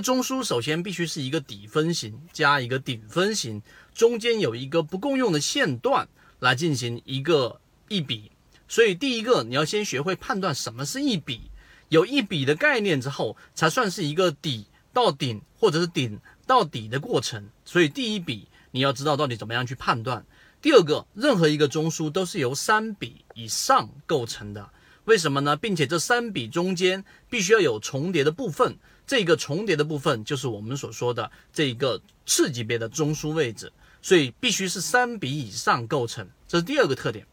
中枢首先必须是一个底分型加一个顶分型，中间有一个不共用的线段来进行一个一笔。所以第一个你要先学会判断什么是一笔，有一笔的概念之后，才算是一个底到顶或者是顶到底的过程。所以第一笔你要知道到底怎么样去判断。第二个，任何一个中枢都是由三笔以上构成的，为什么呢？并且这三笔中间必须要有重叠的部分，这个重叠的部分就是我们所说的这一个次级别的中枢位置，所以必须是三笔以上构成，这是第二个特点。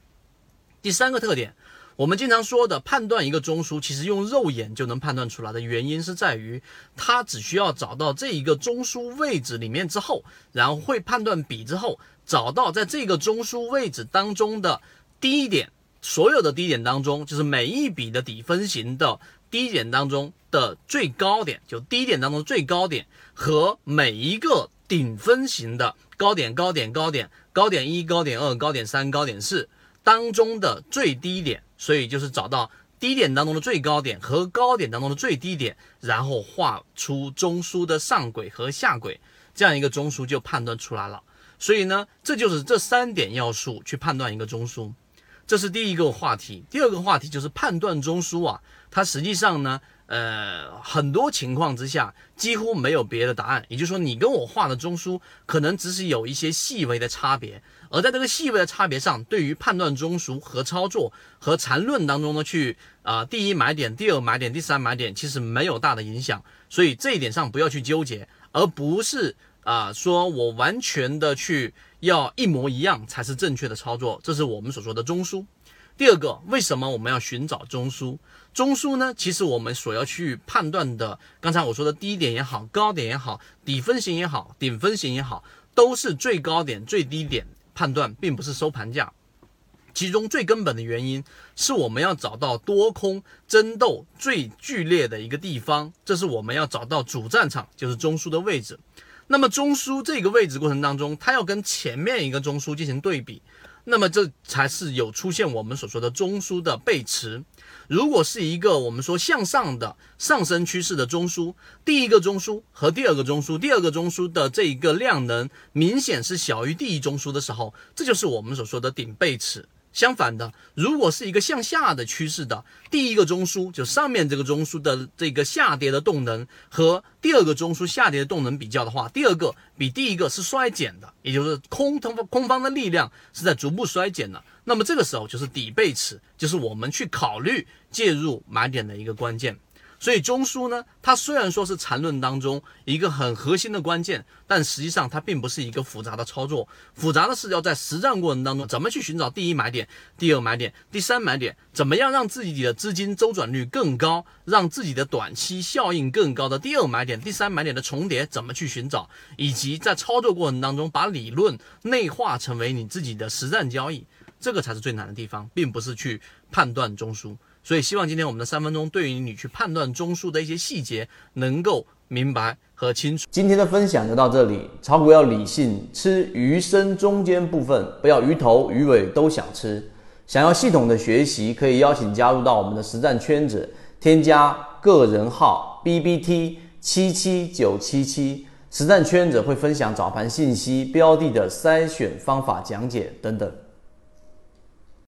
第三个特点，我们经常说的判断一个中枢，其实用肉眼就能判断出来的原因是在于，它只需要找到这一个中枢位置里面之后，然后会判断笔之后。找到在这个中枢位置当中的低点，所有的低点当中，就是每一笔的底分型的低点当中的最高点，就低点当中最高点和每一个顶分型的高点、高点、高点、高点一、高点二、高点三、高点四当中的最低点，所以就是找到低点当中的最高点和高点当中的最低点，然后画出中枢的上轨和下轨，这样一个中枢就判断出来了。所以呢，这就是这三点要素去判断一个中枢，这是第一个话题。第二个话题就是判断中枢啊，它实际上呢，呃，很多情况之下几乎没有别的答案。也就是说，你跟我画的中枢可能只是有一些细微的差别，而在这个细微的差别上，对于判断中枢和操作和缠论当中呢，去啊，第一买点、第二买点、第三买点，其实没有大的影响。所以这一点上不要去纠结，而不是。啊，说我完全的去要一模一样才是正确的操作，这是我们所说的中枢。第二个，为什么我们要寻找中枢？中枢呢？其实我们所要去判断的，刚才我说的低点也好，高点也好，底分型也好，顶分型也好，都是最高点、最低点判断，并不是收盘价。其中最根本的原因是我们要找到多空争斗最剧烈的一个地方，这是我们要找到主战场，就是中枢的位置。那么中枢这个位置过程当中，它要跟前面一个中枢进行对比，那么这才是有出现我们所说的中枢的背驰。如果是一个我们说向上的上升趋势的中枢，第一个中枢和第二个中枢，第二个中枢的这一个量能明显是小于第一中枢的时候，这就是我们所说的顶背驰。相反的，如果是一个向下的趋势的第一个中枢，就上面这个中枢的这个下跌的动能和第二个中枢下跌的动能比较的话，第二个比第一个是衰减的，也就是空方空方的力量是在逐步衰减的。那么这个时候就是底背驰，就是我们去考虑介入买点的一个关键。所以中枢呢，它虽然说是缠论当中一个很核心的关键，但实际上它并不是一个复杂的操作。复杂的是要在实战过程当中，怎么去寻找第一买点、第二买点、第三买点，怎么样让自己的资金周转率更高，让自己的短期效应更高的第二买点、第三买点的重叠怎么去寻找，以及在操作过程当中把理论内化成为你自己的实战交易，这个才是最难的地方，并不是去判断中枢。所以，希望今天我们的三分钟对于你去判断中枢的一些细节能够明白和清楚。今天的分享就到这里，炒股要理性，吃鱼身中间部分，不要鱼头鱼尾都想吃。想要系统的学习，可以邀请加入到我们的实战圈子，添加个人号 B B T 七七九七七，实战圈子会分享早盘信息、标的的筛选方法讲解等等。